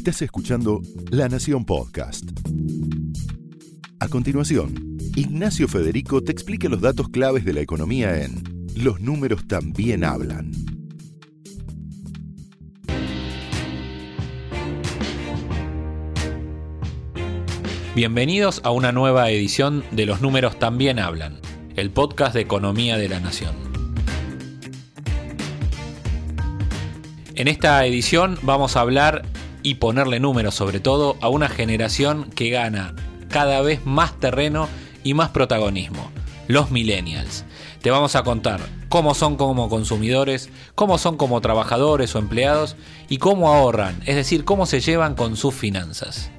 Estás escuchando La Nación Podcast. A continuación, Ignacio Federico te explica los datos claves de la economía en Los números también hablan. Bienvenidos a una nueva edición de Los números también hablan, el podcast de economía de la nación. En esta edición vamos a hablar y ponerle números sobre todo a una generación que gana cada vez más terreno y más protagonismo, los millennials. Te vamos a contar cómo son como consumidores, cómo son como trabajadores o empleados y cómo ahorran, es decir, cómo se llevan con sus finanzas.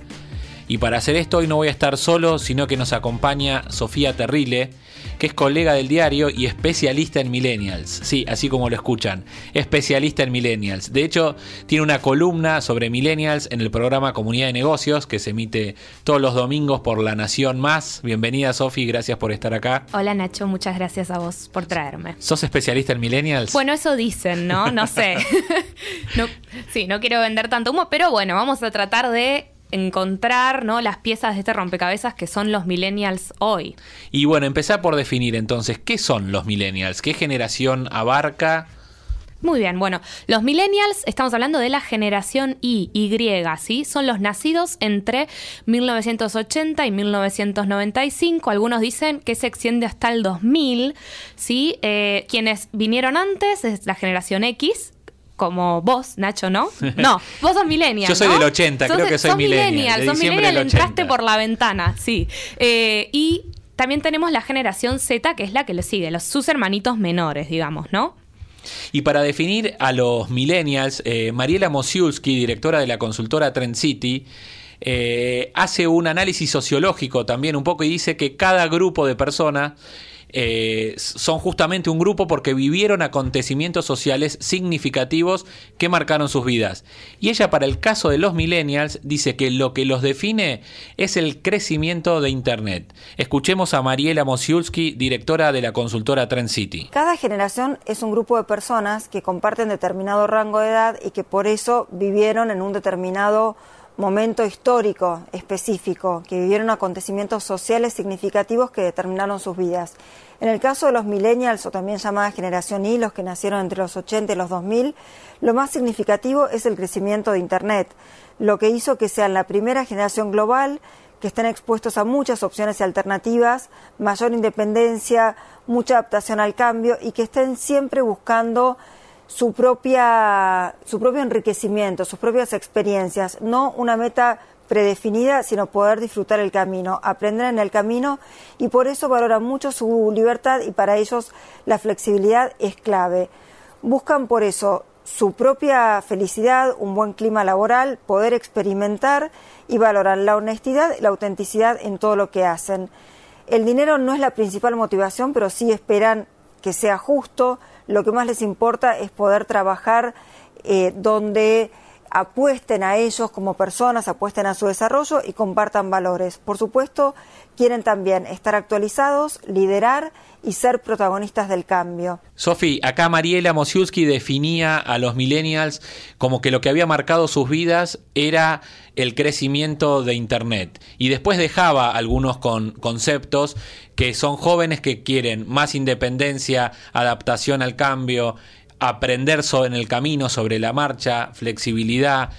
Y para hacer esto hoy no voy a estar solo, sino que nos acompaña Sofía Terrile, que es colega del diario y especialista en millennials. Sí, así como lo escuchan, especialista en millennials. De hecho, tiene una columna sobre millennials en el programa Comunidad de Negocios, que se emite todos los domingos por La Nación Más. Bienvenida, Sofi, gracias por estar acá. Hola, Nacho, muchas gracias a vos por traerme. ¿Sos especialista en millennials? Bueno, eso dicen, ¿no? No sé. sí, no quiero vender tanto humo, pero bueno, vamos a tratar de encontrar ¿no? las piezas de este rompecabezas que son los millennials hoy. Y bueno, empezar por definir entonces, ¿qué son los millennials? ¿Qué generación abarca? Muy bien, bueno, los millennials, estamos hablando de la generación Y, Y, ¿sí? Son los nacidos entre 1980 y 1995. Algunos dicen que se extiende hasta el 2000, ¿sí? Eh, quienes vinieron antes es la generación X, como vos, Nacho, ¿no? No, vos sos millennial. Yo soy del 80, creo que soy millennial. Sos millennial, entraste por la ventana, sí. Eh, y también tenemos la generación Z, que es la que le sigue, los, sus hermanitos menores, digamos, ¿no? Y para definir a los millennials, eh, Mariela Mosiulski, directora de la consultora Trend City, eh, hace un análisis sociológico también un poco y dice que cada grupo de personas eh, son justamente un grupo porque vivieron acontecimientos sociales significativos que marcaron sus vidas. Y ella para el caso de los millennials dice que lo que los define es el crecimiento de Internet. Escuchemos a Mariela Mosiulski, directora de la consultora Trend City. Cada generación es un grupo de personas que comparten determinado rango de edad y que por eso vivieron en un determinado momento histórico específico, que vivieron acontecimientos sociales significativos que determinaron sus vidas. En el caso de los millennials, o también llamada generación Y, los que nacieron entre los 80 y los 2000, lo más significativo es el crecimiento de Internet, lo que hizo que sean la primera generación global que estén expuestos a muchas opciones y alternativas, mayor independencia, mucha adaptación al cambio y que estén siempre buscando su, propia, su propio enriquecimiento, sus propias experiencias, no una meta predefinida, sino poder disfrutar el camino, aprender en el camino y por eso valoran mucho su libertad y para ellos la flexibilidad es clave. Buscan por eso su propia felicidad, un buen clima laboral, poder experimentar y valoran la honestidad la autenticidad en todo lo que hacen. El dinero no es la principal motivación, pero sí esperan que sea justo, lo que más les importa es poder trabajar eh, donde apuesten a ellos como personas, apuesten a su desarrollo y compartan valores. Por supuesto, quieren también estar actualizados, liderar y ser protagonistas del cambio. Sofi, acá Mariela Mosiulski definía a los millennials como que lo que había marcado sus vidas era el crecimiento de Internet y después dejaba algunos con conceptos que son jóvenes que quieren más independencia, adaptación al cambio, aprender en el camino, sobre la marcha, flexibilidad.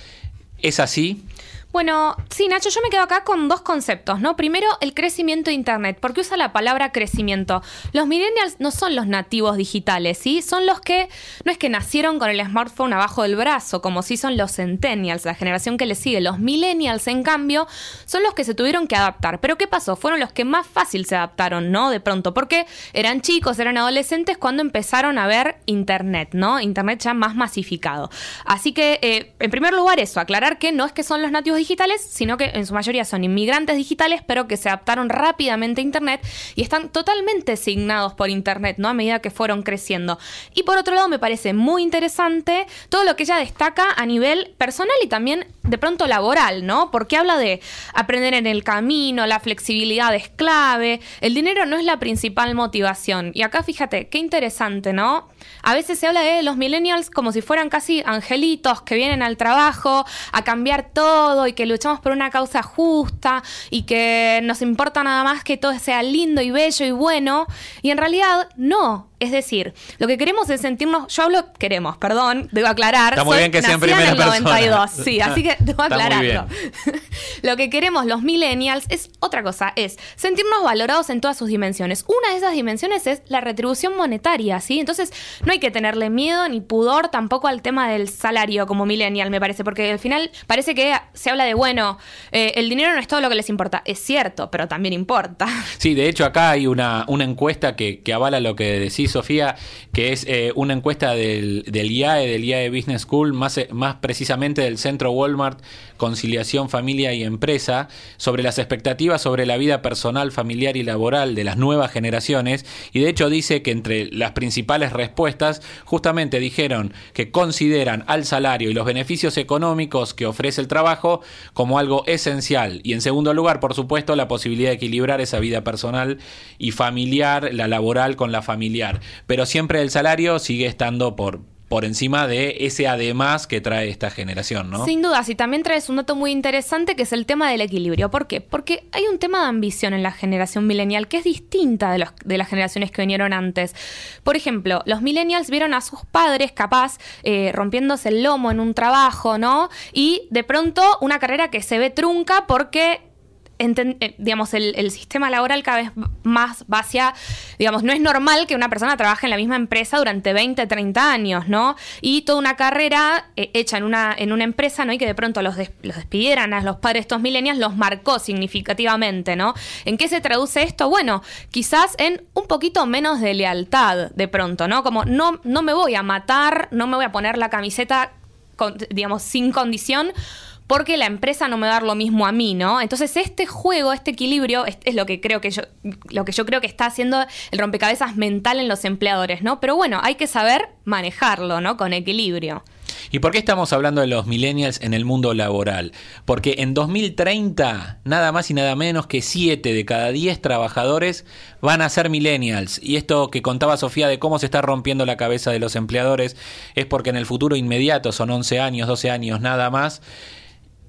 ¿Es así? Bueno, sí, Nacho, yo me quedo acá con dos conceptos, ¿no? Primero, el crecimiento de Internet. ¿Por qué usa la palabra crecimiento? Los millennials no son los nativos digitales, ¿sí? Son los que, no es que nacieron con el smartphone abajo del brazo, como si son los centennials, la generación que les sigue. Los millennials, en cambio, son los que se tuvieron que adaptar. Pero ¿qué pasó? Fueron los que más fácil se adaptaron, ¿no? De pronto, porque eran chicos, eran adolescentes cuando empezaron a ver Internet, ¿no? Internet ya más masificado. Así que, eh, en primer lugar, eso, aclarar que no es que son los nativos digitales, sino que en su mayoría son inmigrantes digitales, pero que se adaptaron rápidamente a Internet y están totalmente asignados por Internet, ¿no? A medida que fueron creciendo. Y por otro lado, me parece muy interesante todo lo que ella destaca a nivel personal y también de pronto laboral, ¿no? Porque habla de aprender en el camino, la flexibilidad es clave, el dinero no es la principal motivación. Y acá fíjate, qué interesante, ¿no? A veces se habla de los millennials como si fueran casi angelitos que vienen al trabajo a cambiar todo y que luchamos por una causa justa y que nos importa nada más que todo sea lindo y bello y bueno. Y en realidad no. Es decir, lo que queremos es sentirnos, yo hablo, queremos, perdón, debo aclarar. Está muy bien que sea en primera en el 92, persona. sí, así que debo aclararlo. lo que queremos los millennials es otra cosa, es sentirnos valorados en todas sus dimensiones. Una de esas dimensiones es la retribución monetaria, ¿sí? Entonces, no hay que tenerle miedo ni pudor tampoco al tema del salario como millennial, me parece, porque al final parece que se habla de, bueno, eh, el dinero no es todo lo que les importa. Es cierto, pero también importa. Sí, de hecho acá hay una, una encuesta que, que avala lo que decís, Sofía, que es eh, una encuesta del, del IAE, del IAE Business School, más, eh, más precisamente del Centro Walmart Conciliación Familia y Empresa, sobre las expectativas sobre la vida personal, familiar y laboral de las nuevas generaciones. Y de hecho dice que entre las principales respuestas justamente dijeron que consideran al salario y los beneficios económicos que ofrece el trabajo como algo esencial. Y en segundo lugar, por supuesto, la posibilidad de equilibrar esa vida personal y familiar, la laboral con la familiar. Pero siempre el salario sigue estando por, por encima de ese además que trae esta generación, ¿no? Sin duda, y también traes un dato muy interesante que es el tema del equilibrio. ¿Por qué? Porque hay un tema de ambición en la generación millennial que es distinta de, de las generaciones que vinieron antes. Por ejemplo, los millennials vieron a sus padres capaz eh, rompiéndose el lomo en un trabajo, ¿no? Y de pronto una carrera que se ve trunca porque eh, digamos, el, el sistema laboral cada vez más va hacia, digamos, no es normal que una persona trabaje en la misma empresa durante 20, 30 años, ¿no? Y toda una carrera eh, hecha en una, en una empresa, ¿no? Y que de pronto los, los despidieran a los padres de estos millennials los marcó significativamente, ¿no? ¿En qué se traduce esto? Bueno, quizás en un poquito menos de lealtad de pronto, ¿no? Como no, no me voy a matar, no me voy a poner la camiseta, con- digamos, sin condición porque la empresa no me va a dar lo mismo a mí, ¿no? Entonces este juego, este equilibrio, es, lo que creo que yo, lo que yo creo que está haciendo el rompecabezas mental en los empleadores, ¿no? Pero bueno, hay que saber manejarlo, ¿no? Con equilibrio. ¿Y por qué estamos hablando de los millennials en el mundo laboral? Porque en 2030, nada más y nada menos que 7 de cada 10 trabajadores van a ser millennials. Y esto que contaba Sofía de cómo se está rompiendo la cabeza de los empleadores es porque en el futuro inmediato, son 11 años, 12 años nada más,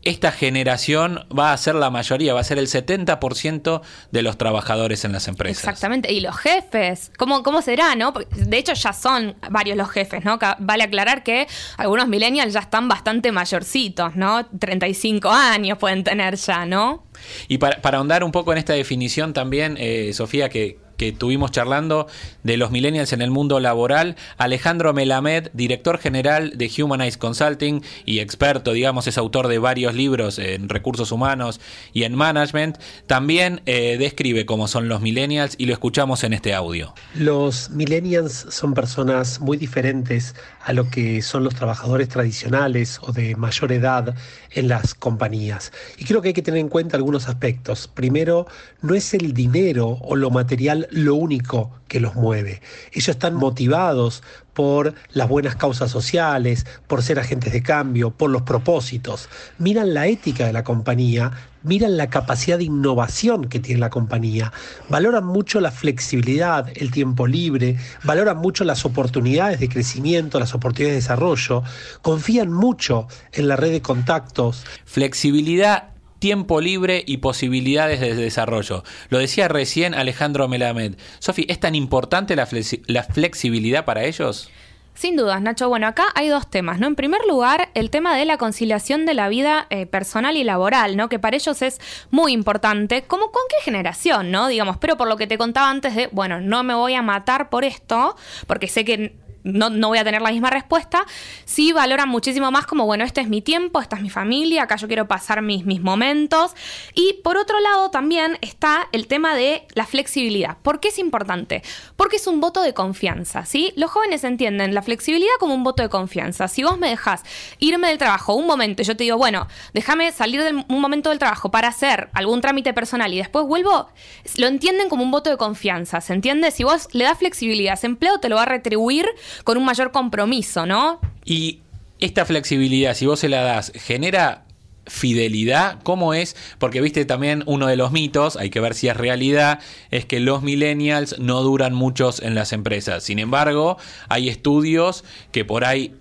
esta generación va a ser la mayoría, va a ser el 70% de los trabajadores en las empresas. Exactamente. Y los jefes, ¿cómo, cómo será, no? Porque, de hecho, ya son varios los jefes, ¿no? Vale aclarar que algunos millennials ya están bastante mayorcitos, ¿no? 35 años pueden tener ya, ¿no? Y para, para ahondar un poco en esta definición también, eh, Sofía, que, que tuvimos charlando de los millennials en el mundo laboral, Alejandro Melamed, director general de Humanize Consulting y experto, digamos, es autor de varios libros en recursos humanos y en management, también eh, describe cómo son los millennials y lo escuchamos en este audio. Los millennials son personas muy diferentes a lo que son los trabajadores tradicionales o de mayor edad en las compañías. Y creo que hay que tener en cuenta algunos aspectos. Primero, no es el dinero o lo material lo único que los mueve. Ellos están motivados por las buenas causas sociales, por ser agentes de cambio, por los propósitos. Miran la ética de la compañía, miran la capacidad de innovación que tiene la compañía, valoran mucho la flexibilidad, el tiempo libre, valoran mucho las oportunidades de crecimiento, las oportunidades de desarrollo, confían mucho en la red de contactos, Flexibilidad, tiempo libre y posibilidades de desarrollo. Lo decía recién Alejandro Melamed. Sofi, ¿es tan importante la, la flexibilidad para ellos? Sin dudas, Nacho. Bueno, acá hay dos temas, ¿no? En primer lugar, el tema de la conciliación de la vida eh, personal y laboral, ¿no? Que para ellos es muy importante. ¿Cómo con qué generación, no? Digamos, pero por lo que te contaba antes de, bueno, no me voy a matar por esto, porque sé que no, no voy a tener la misma respuesta, sí valoran muchísimo más como, bueno, este es mi tiempo, esta es mi familia, acá yo quiero pasar mis, mis momentos. Y por otro lado también está el tema de la flexibilidad. ¿Por qué es importante? Porque es un voto de confianza, ¿sí? Los jóvenes entienden la flexibilidad como un voto de confianza. Si vos me dejás irme del trabajo un momento y yo te digo, bueno, déjame salir de un momento del trabajo para hacer algún trámite personal y después vuelvo, lo entienden como un voto de confianza, ¿se entiende? Si vos le das flexibilidad a ese empleo, te lo va a retribuir con un mayor compromiso, ¿no? Y esta flexibilidad, si vos se la das, genera fidelidad? ¿Cómo es? Porque viste también uno de los mitos, hay que ver si es realidad, es que los millennials no duran muchos en las empresas. Sin embargo, hay estudios que por ahí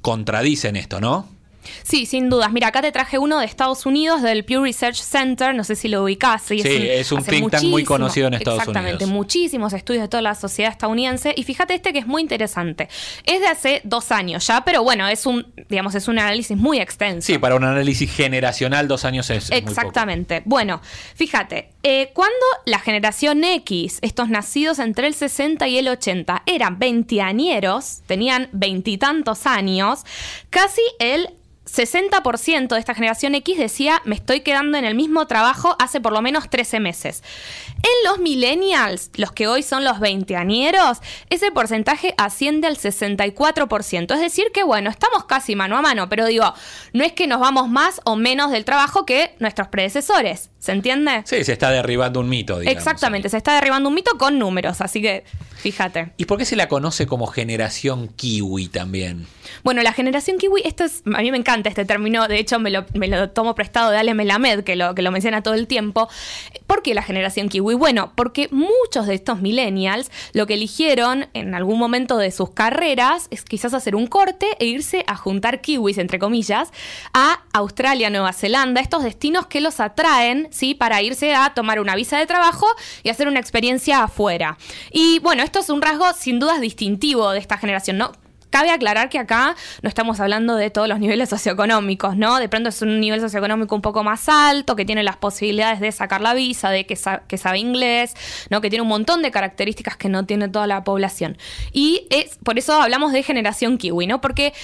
contradicen esto, ¿no? Sí, sin dudas. Mira, acá te traje uno de Estados Unidos, del Pew Research Center, no sé si lo ubicás. Sí, es un, think tank muy conocido en Estados Unidos. Exactamente, muchísimos estudios de toda la sociedad estadounidense. Y fíjate este que es muy interesante. Es de hace dos años ya, pero bueno, es un, digamos, es un análisis muy extenso. Sí, para un análisis generacional, dos años es. Exactamente. Bueno, fíjate, eh, cuando la generación X, estos nacidos entre el 60 y el 80, eran veintiañeros, tenían veintitantos años, casi el 60% de esta generación X decía, me estoy quedando en el mismo trabajo hace por lo menos 13 meses. En los millennials, los que hoy son los veinteañeros, ese porcentaje asciende al 64%. Es decir, que bueno, estamos casi mano a mano, pero digo, no es que nos vamos más o menos del trabajo que nuestros predecesores. ¿Se entiende? Sí, se está derribando un mito, digamos. Exactamente, se está derribando un mito con números, así que fíjate. ¿Y por qué se la conoce como generación kiwi también? Bueno, la generación kiwi, esto es, a mí me encanta este término, de hecho me lo, me lo tomo prestado de Ale Melamed, que lo, que lo menciona todo el tiempo. ¿Por qué la generación kiwi? Bueno, porque muchos de estos millennials lo que eligieron en algún momento de sus carreras es quizás hacer un corte e irse a juntar kiwis, entre comillas, a Australia, Nueva Zelanda, estos destinos que los atraen ¿sí? Para irse a tomar una visa de trabajo y hacer una experiencia afuera. Y bueno, esto es un rasgo sin dudas distintivo de esta generación, ¿no? Cabe aclarar que acá no estamos hablando de todos los niveles socioeconómicos, ¿no? De pronto es un nivel socioeconómico un poco más alto, que tiene las posibilidades de sacar la visa, de que, que sabe inglés, ¿no? Que tiene un montón de características que no tiene toda la población. Y es por eso hablamos de generación kiwi, ¿no? Porque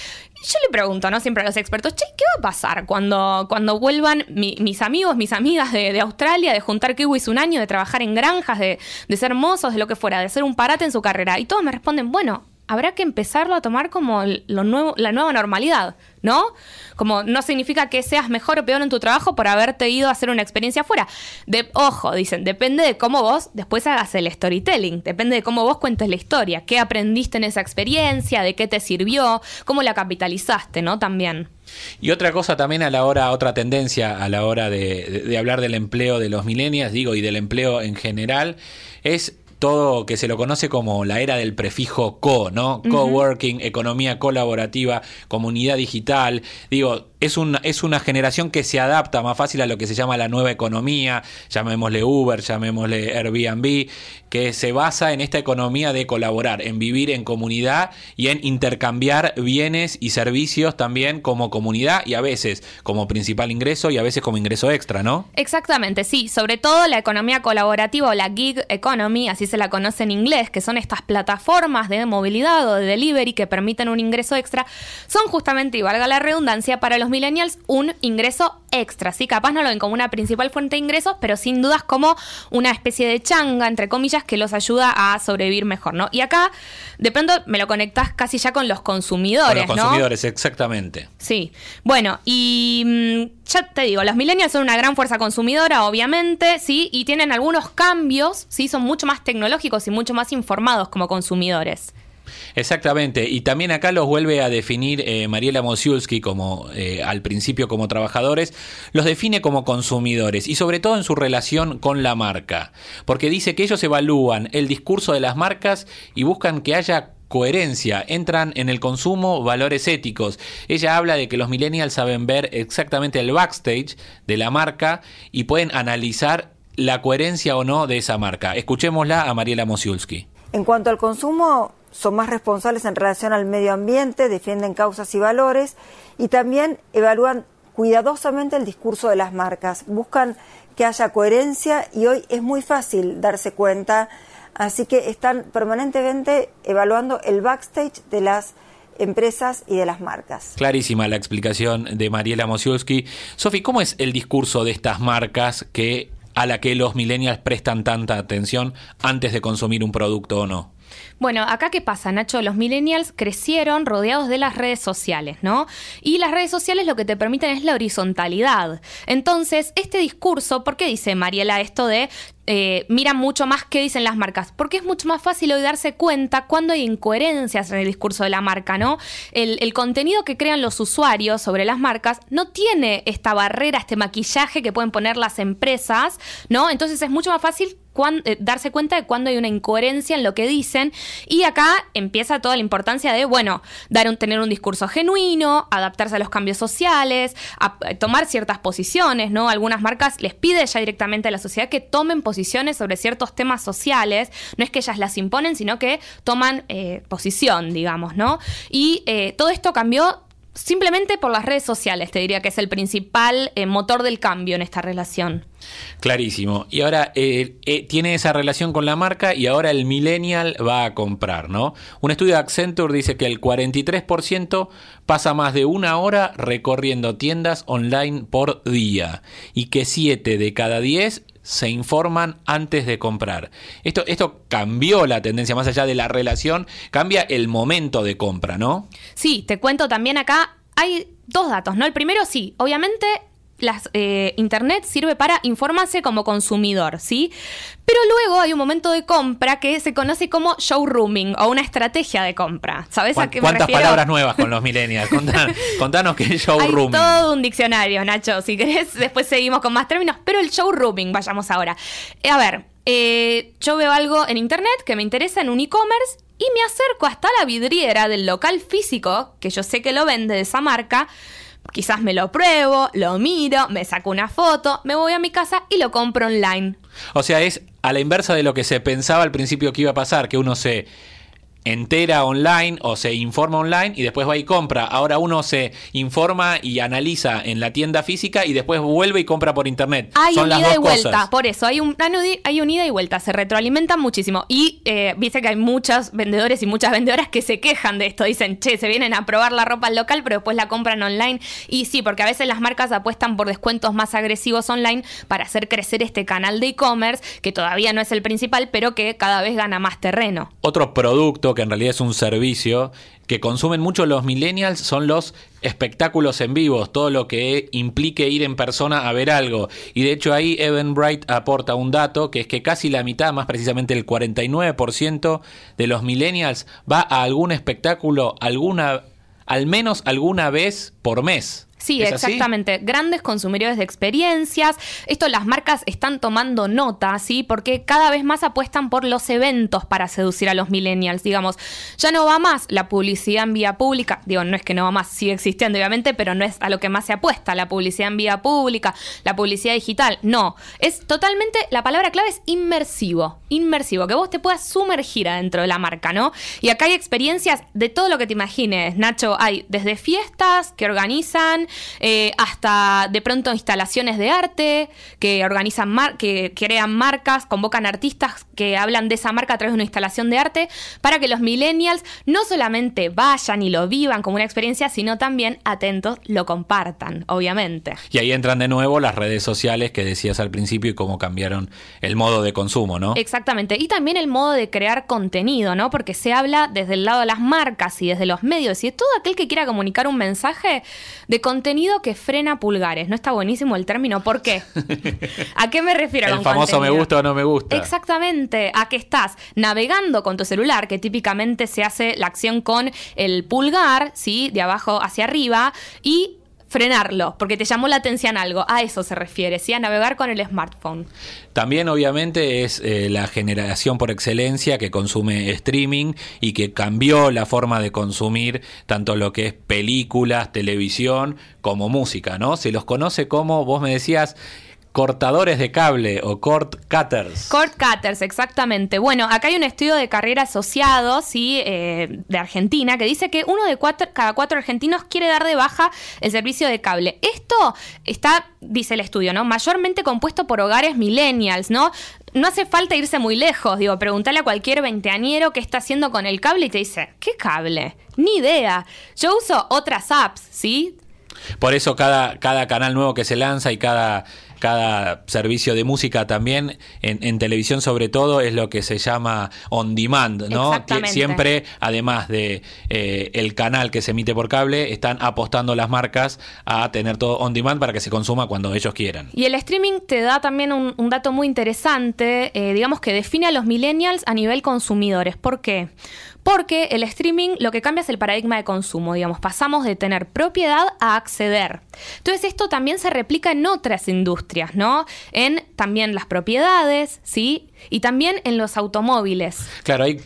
yo le pregunto, ¿no? Siempre a los expertos, che, ¿qué va a pasar cuando, cuando vuelvan mis amigos, mis amigas de, Australia, de juntar kiwis un año, de trabajar en granjas, de, de ser mozos, de lo que fuera, de hacer un parate en su carrera? Y todos me responden, bueno, habrá que empezarlo a tomar como lo nuevo, la nueva normalidad, ¿no? Como no significa que seas mejor o peor en tu trabajo por haberte ido a hacer una experiencia afuera. De, ojo, dicen, depende de cómo vos después hagas el storytelling, depende de cómo vos cuentes la historia, qué aprendiste en esa experiencia, de qué te sirvió, cómo la capitalizaste, ¿no? También. Y otra cosa también a la hora, otra tendencia a la hora de, de hablar del empleo de los millennials, digo, y del empleo en general, es todo que se lo conoce como la era del prefijo co, ¿no? Coworking, economía colaborativa, comunidad digital. Digo, es, es una generación que se adapta más fácil a lo que se llama la nueva economía, llamémosle Uber, llamémosle Airbnb, que se basa en esta economía de colaborar, en vivir en comunidad y en intercambiar bienes y servicios también como comunidad y a veces como principal ingreso y a veces como ingreso extra, ¿no? Exactamente, sí, sobre todo la economía colaborativa o la gig economy, así se la conoce en inglés, que son estas plataformas de movilidad o de delivery que permiten un ingreso extra, son justamente, y valga la redundancia, para los millennials un ingreso extra, ¿sí? Capaz no lo ven como una principal fuente de ingresos, pero sin dudas como una especie de changa, entre comillas, que los ayuda a sobrevivir mejor, ¿no? Y acá, de pronto, me lo conectas casi ya con los consumidores, con los consumidores, exactamente. Sí. Bueno, y mm, ya te digo, los millennials son una gran fuerza consumidora, obviamente, ¿sí? Y tienen algunos cambios, ¿sí? Son mucho más tecnológicos y mucho más informados como consumidores. Exactamente, y también acá los vuelve a definir eh, Mariela Mosiulski como eh, al principio como trabajadores, los define como consumidores y sobre todo en su relación con la marca, porque dice que ellos evalúan el discurso de las marcas y buscan que haya coherencia, entran en el consumo valores éticos. Ella habla de que los millennials saben ver exactamente el backstage de la marca y pueden analizar la coherencia o no de esa marca. Escuchémosla a Mariela Mosiulski. En cuanto al consumo, son más responsables en relación al medio ambiente, defienden causas y valores y también evalúan cuidadosamente el discurso de las marcas, buscan que haya coherencia y hoy es muy fácil darse cuenta, así que están permanentemente evaluando el backstage de las empresas y de las marcas. Clarísima la explicación de Mariela Mosiulski. Sofi, ¿cómo es el discurso de estas marcas que a la que los millennials prestan tanta atención antes de consumir un producto o no? Bueno, acá qué pasa, Nacho, los millennials crecieron rodeados de las redes sociales, ¿no? Y las redes sociales lo que te permiten es la horizontalidad. Entonces, este discurso, ¿por qué dice Mariela esto de eh, miran mucho más qué dicen las marcas, porque es mucho más fácil hoy darse cuenta cuando hay incoherencias en el discurso de la marca, ¿no? El, contenido que crean los usuarios sobre las marcas no tiene esta barrera, este maquillaje que pueden poner las empresas, ¿no? Entonces es mucho más fácil eh, darse cuenta de cuando hay una incoherencia en lo que dicen. Y acá empieza toda la importancia de, bueno, tener un discurso genuino, adaptarse a los cambios sociales, eh, tomar ciertas posiciones, ¿no? Algunas marcas les pide ya directamente a la sociedad que tomen posiciones sobre ciertos temas sociales. No es que ellas las imponen, sino que toman eh, posición, digamos, ¿no? Y todo esto cambió simplemente por las redes sociales, te diría que es el principal motor del cambio en esta relación. Clarísimo. Y ahora eh, eh, tiene esa relación con la marca y ahora el millennial va a comprar, ¿no? Un estudio de Accenture dice que el 43% pasa más de una hora recorriendo tiendas online por día y que 7 de cada 10 se informan antes de comprar. Esto, esto cambió la tendencia, más allá de la relación, cambia el momento de compra, ¿no? Sí, te cuento también acá, hay dos datos, ¿no? El primero sí, obviamente las, eh, Internet sirve para informarse como consumidor, ¿sí? Pero luego hay un momento de compra que se conoce como showrooming o una estrategia de compra. ¿Sabes a qué me ¿Cuántas palabras nuevas con los millennials? Contanos, qué es showrooming. Hay todo un diccionario, Nacho. Si querés, después seguimos con más términos. Pero el showrooming, vayamos ahora. Eh, a ver, eh, yo veo algo en Internet que me interesa en un e-commerce y me acerco hasta la vidriera del local físico, que yo sé que lo vende de esa marca, Quizás me lo pruebo, lo miro, me saco una foto, me voy a mi casa y lo compro online. O sea, es a la inversa de lo que se pensaba al principio que iba a pasar, que uno se entera online o se informa online y después va y compra. Ahora uno se informa y analiza en la tienda física y después vuelve y compra por internet. Hay un ida y vuelta, por eso hay un, hay un ida y vuelta, se retroalimentan muchísimo. Y eh, dice que hay muchos vendedores y muchas vendedoras que se quejan de esto. Dicen, che, se vienen a probar la ropa al local, pero después la compran online. Y sí, porque a veces las marcas apuestan por descuentos más agresivos online para hacer crecer este canal de e-commerce, que todavía no es el principal, pero que cada vez gana más terreno. Otro producto que en realidad es un servicio que consumen mucho los millennials son los espectáculos en vivos, todo lo que implique ir en persona a ver algo. Y de hecho ahí Evan Bright aporta un dato que es que casi la mitad, más precisamente el 49% de los millennials va a algún espectáculo alguna al menos alguna vez por mes. Sí, exactamente. Grandes consumidores de experiencias. Esto las marcas están tomando nota, ¿sí? Porque cada vez más apuestan por los eventos para seducir a los millennials. Digamos, ya no va más la publicidad en vía pública. Digo, no es que no va más, sigue existiendo, obviamente, pero no es a lo que más se apuesta. La publicidad en vía pública, la publicidad digital. No. Es totalmente, la palabra clave es inmersivo. Inmersivo, que vos te puedas sumergir adentro de la marca, ¿no? Y acá hay experiencias de todo lo que te imagines, Nacho. Hay desde fiestas que organizan eh, hasta de pronto instalaciones de arte que organizan, mar que crean marcas, convocan artistas que hablan de esa marca a través de una instalación de arte para que los millennials no solamente vayan y lo vivan como una experiencia, sino también atentos lo compartan, obviamente. Y ahí entran de nuevo las redes sociales que decías al principio y cómo cambiaron el modo de consumo, ¿no? Exactamente. Y también el modo de crear contenido, ¿no? Porque se habla desde el lado de las marcas y desde los medios y de todo aquel que quiera comunicar un mensaje de contenido que frena pulgares. ¿No está buenísimo el término? ¿Por qué? ¿A qué me refiero? El famoso me gusta o no me gusta. Exactamente. A que estás navegando con tu celular, que típicamente se hace la acción con el pulgar, ¿sí? De abajo hacia arriba, y frenarlo, porque te llamó la atención algo. A eso se refiere, ¿sí? A navegar con el smartphone. También, obviamente, es eh, la generación por excelencia que consume streaming y que cambió la forma de consumir tanto lo que es películas, televisión, como música, ¿no? Se los conoce como, vos me decías, cortadores de cable o cord cutters. Cord cutters, exactamente. Bueno, acá hay un estudio de carrera asociado, ¿sí? Eh, de Argentina, que dice que uno de cuatro, cada cuatro argentinos quiere dar de baja el servicio de cable. Esto está, dice el estudio, ¿no? Mayormente compuesto por hogares millennials, ¿no? No hace falta irse muy lejos, digo, preguntarle a cualquier veinteañero qué está haciendo con el cable y te dice, ¿qué cable? Ni idea. Yo uso otras apps, ¿sí? Por eso cada, cada canal nuevo que se lanza y cada cada servicio de música también, en, televisión sobre todo, es lo que se llama on demand, ¿no? Siempre, además de eh, el canal que se emite por cable, están apostando las marcas a tener todo on demand para que se consuma cuando ellos quieran. Y el streaming te da también un, dato muy interesante, eh, digamos que define a los millennials a nivel consumidores. ¿Por qué? Porque el streaming lo que cambia es el paradigma de consumo, digamos, pasamos de tener propiedad a acceder. Entonces esto también se replica en otras industrias, ¿no? En también las propiedades, ¿sí? Y también en los automóviles. Claro, hay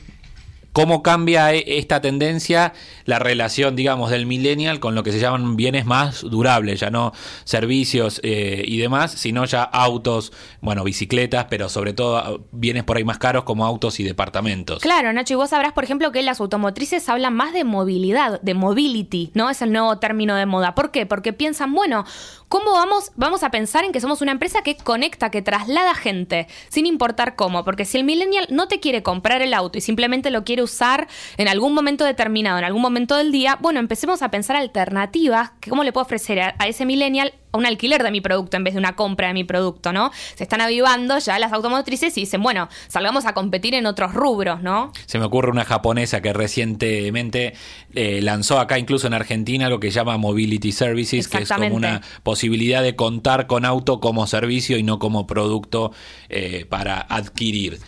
cómo cambia e, esta tendencia la relación, digamos, del millennial con lo que se llaman bienes más durables, ya no servicios eh, y demás, sino ya autos, bueno, bicicletas, pero sobre todo ah, bienes por ahí más caros como autos y departamentos. Claro, Nacho, y vos sabrás, por ejemplo, que las automotrices hablan más de movilidad, de mobility, ¿no? Es el nuevo término de moda. ¿Por qué? Porque piensan, bueno, ¿cómo vamos, vamos a pensar en que somos una empresa que conecta, que traslada gente, sin importar cómo? Porque si el millennial no te quiere comprar el auto y simplemente lo quiere usar en algún momento determinado, en algún momento del día, bueno, empecemos a pensar alternativas, que cómo le puedo ofrecer a, ese millennial un alquiler de mi producto en vez de una compra de mi producto, ¿no? Se están avivando ya las automotrices y dicen, bueno, salgamos a competir en otros rubros, ¿no? Se me ocurre una japonesa que recientemente eh, lanzó acá, incluso en Argentina, lo que llama Mobility Services, que es como una posibilidad de contar con auto como servicio y no como producto eh, para adquirir.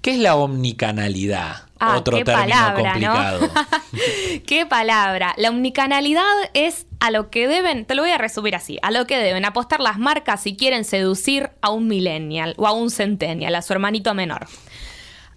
¿Qué es la omnicanalidad? Ah, Otro qué término palabra, complicado. ¿no? qué palabra. La omnicanalidad es a lo que deben, te lo voy a resumir así, a lo que deben apostar las marcas si quieren seducir a un millennial o a un centennial, a su hermanito menor.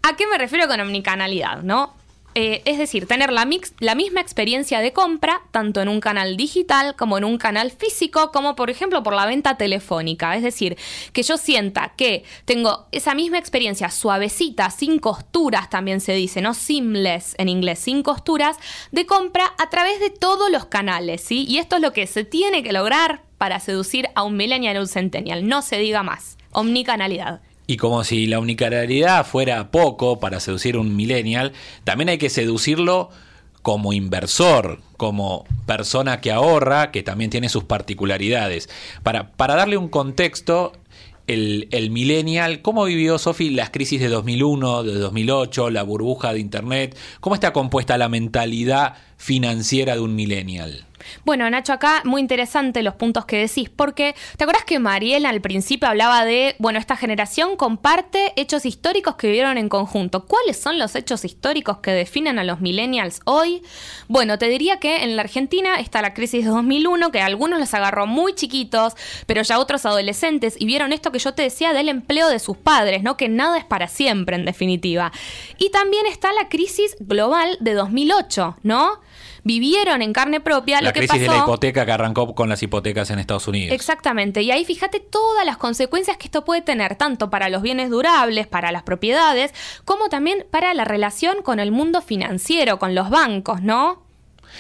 ¿A qué me refiero con omnicanalidad? ¿No? Eh, es decir, tener la, la misma experiencia de compra, tanto en un canal digital como en un canal físico, como por ejemplo por la venta telefónica. Es decir, que yo sienta que tengo esa misma experiencia suavecita, sin costuras también se dice, ¿no? Seamless en inglés, sin costuras, de compra a través de todos los canales, ¿sí? Y esto es lo que se tiene que lograr para seducir a un millennial o un centennial. No se diga más. Omnicanalidad. Y como si la unicanalidad fuera poco para seducir a un millennial, también hay que seducirlo como inversor, como persona que ahorra, que también tiene sus particularidades. Para, para darle un contexto, el, el millennial, ¿cómo vivió Sofi las crisis de 2001, de 2008, la burbuja de Internet? ¿Cómo está compuesta la mentalidad financiera de un millennial? Bueno, Nacho, acá muy interesante los puntos que decís, porque ¿te acuerdas que Mariela al principio hablaba de, bueno, esta generación comparte hechos históricos que vivieron en conjunto? ¿Cuáles son los hechos históricos que definen a los millennials hoy? Bueno, te diría que en la Argentina está la crisis de 2001, que a algunos los agarró muy chiquitos, pero ya otros adolescentes, y vieron esto que yo te decía del empleo de sus padres, ¿no? Que nada es para siempre, en definitiva. Y también está la crisis global de 2008, ¿no? Vivieron en carne propia la lo que crisis de la hipoteca que arrancó con las hipotecas en Estados Unidos. Exactamente. Y ahí fíjate todas las consecuencias que esto puede tener, tanto para los bienes durables, para las propiedades, como también para la relación con el mundo financiero, con los bancos, ¿no?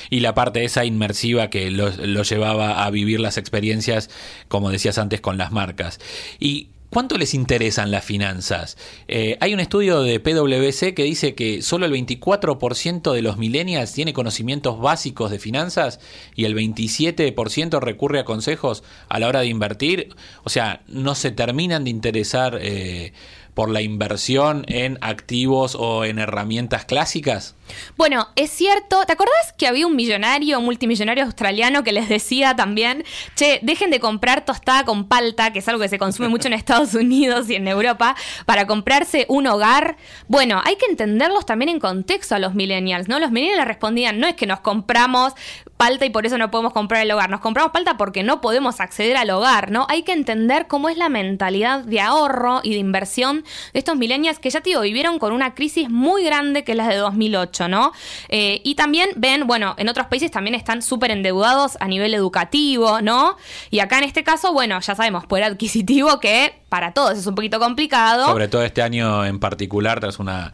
y la parte esa inmersiva que lo, lo, llevaba a vivir las experiencias, como decías antes, con las marcas. Y ¿Cuánto les interesan las finanzas? Eh, hay un estudio de PwC que dice que solo el 24% de los millennials tiene conocimientos básicos de finanzas y el 27% recurre a consejos a la hora de invertir. O sea, no se terminan de interesar eh, por la inversión en activos o en herramientas clásicas. Bueno, es cierto. ¿Te acordás que había un millonario, multimillonario australiano que les decía también, che, dejen de comprar tostada con palta, que es algo que se consume mucho en Estados Unidos y en Europa, para comprarse un hogar? Bueno, hay que entenderlos también en contexto a los millennials, ¿no? Los millennials respondían, no es que nos compramos palta y por eso no podemos comprar el hogar, nos compramos palta porque no podemos acceder al hogar, ¿no? Hay que entender cómo es la mentalidad de ahorro y de inversión de estos millennials que ya digo, vivieron con una crisis muy grande que es la de 2008. ¿no? Eh, y también ven, bueno, en otros países también están súper endeudados a nivel educativo, ¿no? Y acá en este caso, bueno, ya sabemos, poder adquisitivo que para todos es un poquito complicado. Sobre todo este año en particular, tras una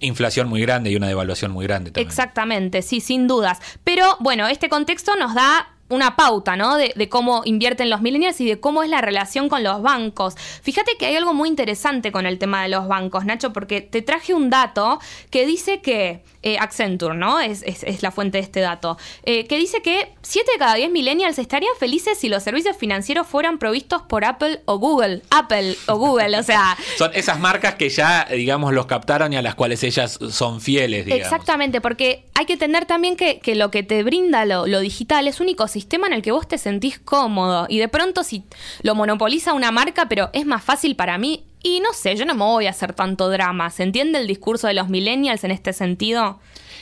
inflación muy grande y una devaluación muy grande también. Exactamente, sí, sin dudas. Pero bueno, este contexto nos da una pauta, ¿no? De, cómo invierten los millennials y de cómo es la relación con los bancos. Fíjate que hay algo muy interesante con el tema de los bancos, Nacho, porque te traje un dato que dice que eh, Accenture, ¿no? Es, es- es la fuente de este dato, eh, que dice que 7 de cada 10 millennials estarían felices si los servicios financieros fueran provistos por Apple o Google. Apple o Google, o sea, Son esas marcas que ya, digamos, los captaron y a las cuales ellas son fieles, digamos. Exactamente, porque hay que entender también que, que lo que te brinda lo, lo digital es un ecosistema en el que vos te sentís cómodo y de pronto si lo monopoliza una marca, pero es más fácil para mí. Y no sé, yo no me voy a hacer tanto drama. ¿Se entiende el discurso de los millennials en este sentido?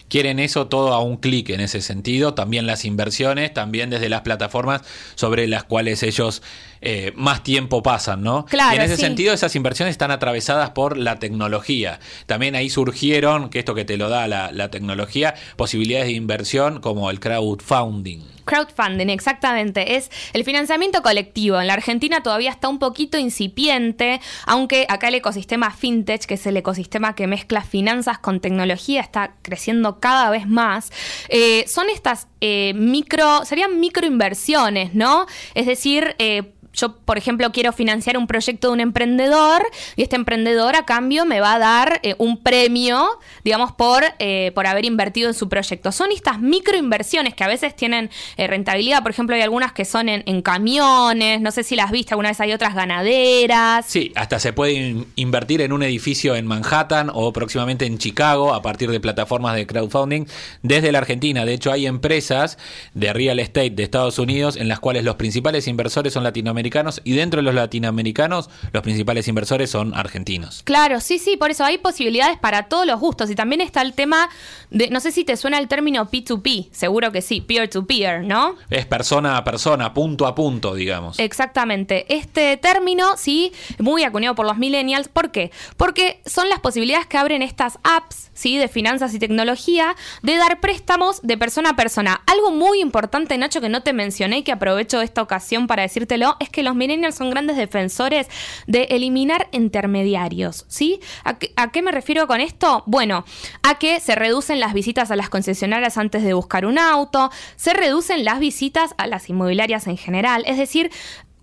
Quieren eso todo a un clic en ese sentido, también las inversiones, también desde las plataformas sobre las cuales ellos eh, más tiempo pasan, ¿no? Claro, y en ese sí. sentido esas inversiones están atravesadas por la tecnología. También ahí surgieron, que esto que te lo da la, la tecnología, posibilidades de inversión como el crowdfunding. Crowdfunding, exactamente. Es el financiamiento colectivo. En la Argentina todavía está un poquito incipiente, aunque acá el ecosistema fintech, que es el ecosistema que mezcla finanzas con tecnología, está creciendo cada vez más. Eh, son estas eh, micro, serían microinversiones, ¿no? Es decir, eh, yo, por ejemplo, quiero financiar un proyecto de un emprendedor y este emprendedor a cambio me va a dar eh, un premio, digamos, por, eh, por haber invertido en su proyecto. Son estas microinversiones que a veces tienen eh, rentabilidad. Por ejemplo, hay algunas que son en, camiones, no sé si las viste, alguna vez hay otras ganaderas. Sí, hasta se puede in- invertir en un edificio en Manhattan o próximamente en Chicago a partir de plataformas de crowdfunding desde la Argentina. De hecho, hay empresas de real estate de Estados Unidos en las cuales los principales inversores son latinoamericanos y dentro de los latinoamericanos los principales inversores son argentinos. Claro, sí, sí, por eso hay posibilidades para todos los gustos. Y también está el tema de, no sé si te suena el término P2P, seguro que sí, peer-to-peer, ¿no? Es persona a persona, punto a punto, digamos. Exactamente. Este término, sí, muy acuñado por los millennials. ¿Por qué? Porque son las posibilidades que abren estas apps, sí, de finanzas y tecnología, de dar préstamos de persona a persona. Algo muy importante, Nacho, que no te mencioné y que aprovecho esta ocasión para decírtelo, es que los millennials son grandes defensores de eliminar intermediarios, ¿sí? ¿A qué, a qué me refiero con esto? Bueno, a que se reducen las visitas a las concesionarias antes de buscar un auto, se reducen las visitas a las inmobiliarias en general, es decir,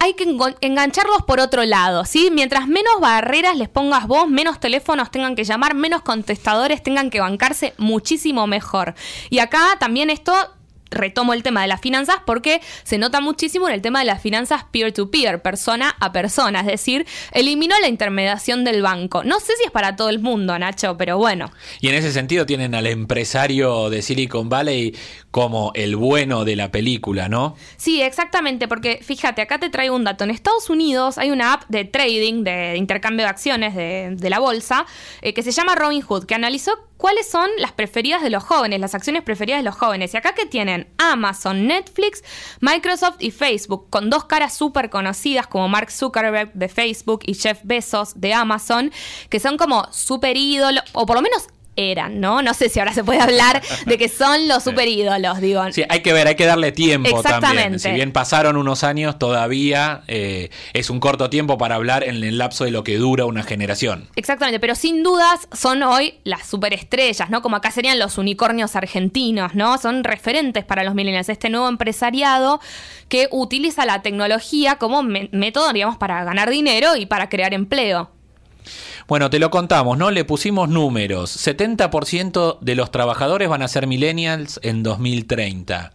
hay que engancharlos por otro lado, ¿sí? Mientras menos barreras les pongas vos, menos teléfonos tengan que llamar, menos contestadores tengan que bancarse, muchísimo mejor. Y acá también esto retomo el tema de las finanzas porque se nota muchísimo en el tema de las finanzas peer-to-peer, persona a persona, es decir, eliminó la intermediación del banco. No sé si es para todo el mundo, Nacho, pero bueno. Y en ese sentido tienen al empresario de Silicon Valley como el bueno de la película, ¿no? Sí, exactamente, porque fíjate, acá te traigo un dato. En Estados Unidos hay una app de trading, de intercambio de acciones de, de la bolsa, eh, que se llama Robinhood, que analizó cuáles son las preferidas de los jóvenes, las acciones preferidas de los jóvenes. Y acá que tienen Amazon, Netflix, Microsoft y Facebook, con dos caras súper conocidas como Mark Zuckerberg de Facebook y Jeff Bezos de Amazon, que son como súper ídolos, o por lo menos eran, ¿no? No sé si ahora se puede hablar de que son los super ídolos, digo. Sí, hay que ver, hay que darle tiempo también. Exactamente. Si bien pasaron unos años, todavía eh, es un corto tiempo para hablar en el lapso de lo que dura una generación. Exactamente, pero sin dudas son hoy las superestrellas, ¿no? Como acá serían los unicornios argentinos, ¿no? Son referentes para los millennials, este nuevo empresariado que utiliza la tecnología como método, digamos, para ganar dinero y para crear empleo. Bueno, te lo contamos, ¿no? Le pusimos números. 70% de los trabajadores van a ser millennials en 2030.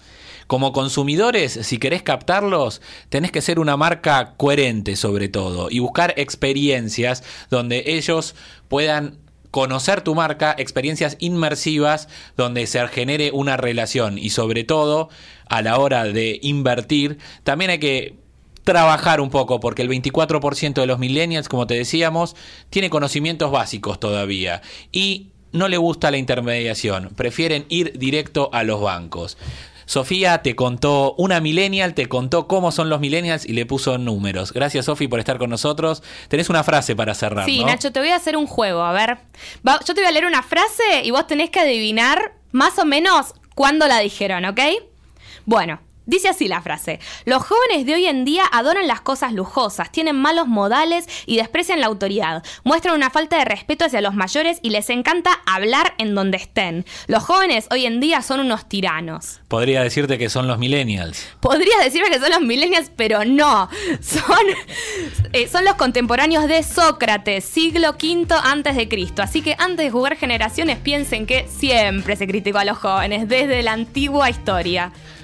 Como consumidores, si querés captarlos, tenés que ser una marca coherente sobre todo y buscar experiencias donde ellos puedan conocer tu marca, experiencias inmersivas donde se genere una relación y sobre todo a la hora de invertir, también hay que trabajar un poco, porque el 24% de los millennials, como te decíamos, tiene conocimientos básicos todavía y no le gusta la intermediación, prefieren ir directo a los bancos. Sofía te contó, una millennial te contó cómo son los millennials y le puso números. Gracias Sofi por estar con nosotros. Tenés una frase para cerrar. Sí, ¿no? Nacho, te voy a hacer un juego, a ver. Va- yo te voy a leer una frase y vos tenés que adivinar más o menos cuándo la dijeron, ¿ok? Bueno, Dice así la frase, los jóvenes de hoy en día adoran las cosas lujosas, tienen malos modales y desprecian la autoridad, muestran una falta de respeto hacia los mayores y les encanta hablar en donde estén. Los jóvenes hoy en día son unos tiranos. Podría decirte que son los millennials. Podría decirme que son los millennials, pero no. Son, eh, son los contemporáneos de Sócrates, siglo V antes de Cristo. Así que antes de jugar generaciones piensen que siempre se criticó a los jóvenes, desde la antigua historia.